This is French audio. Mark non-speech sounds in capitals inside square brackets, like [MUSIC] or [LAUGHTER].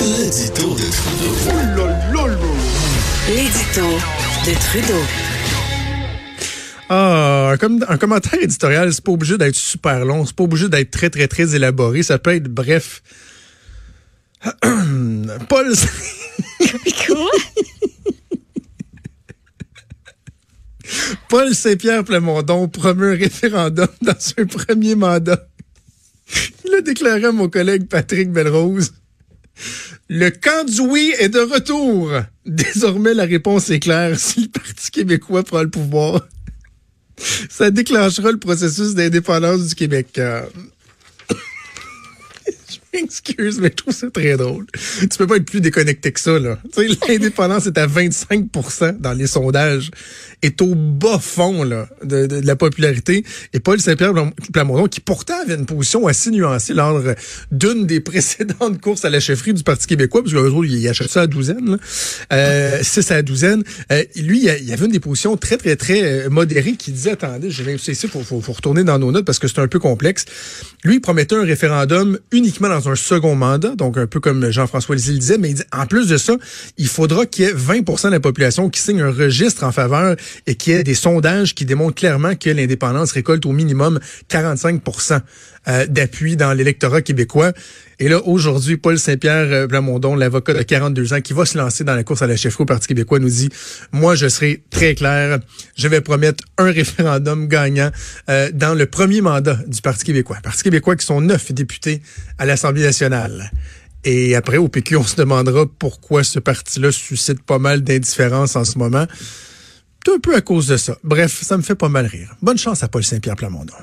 L'édito de Trudeau. L'édito de Trudeau. Ah, comme un commentaire éditorial, c'est pas obligé d'être super long, c'est pas obligé d'être très très très élaboré, ça peut être bref. [CLEARS THROAT] Paul Quoi? Paul Saint-Pierre Plamondon promeut un référendum dans son premier mandat. Il a déclaré à mon collègue Patrick Belrose. Le camp du oui est de retour. Désormais, la réponse est claire. [LAUGHS] Si le Parti québécois prend le pouvoir, ça déclenchera le processus d'indépendance du Québec. [LAUGHS] Je m'excuse, mais je trouve ça très drôle. Tu peux pas être plus déconnecté que ça, là. Tu sais, [LAUGHS] l'indépendance est à 25% dans les sondages, est au bas fond, là, de, de- de la popularité. Et Paul Saint-Pierre Plam- Plamondon, qui pourtant avait une position assez nuancée lors d'une des précédentes courses à la chefferie du Parti québécois, parce que eux autres, ils achètent ça à douzaine, là. Euh, six à la douzaine. Euh, lui, il, avait une des positions très, très, très euh, modérées qui disait, attendez, j'ai ici, faut, faut, faut retourner dans nos notes parce que c'est un peu complexe. Lui, il promettait un référendum uniquement dans un second mandat, donc un peu comme Jean-François Lisée le disait, mais il dit, en plus de ça, il faudra qu'il y ait 20 de la population qui signe un registre en faveur et qu'il y ait des sondages qui démontrent clairement que l'indépendance récolte au minimum 45 euh, d'appui dans l'électorat québécois. Et là, aujourd'hui, Paul Saint-Pierre euh, Plamondon, l'avocat de 42 ans, qui va se lancer dans la course à la chefferie au Parti québécois, nous dit, moi, je serai très clair, je vais promettre un référendum gagnant euh, dans le premier mandat du Parti québécois. Parti québécois qui sont neuf députés à l'Assemblée Et après, au PQ, on se demandera pourquoi ce parti-là suscite pas mal d'indifférence en ce moment. C'est un peu à cause de ça. Bref, ça me fait pas mal rire. Bonne chance à Paul Saint-Pierre Plamondon.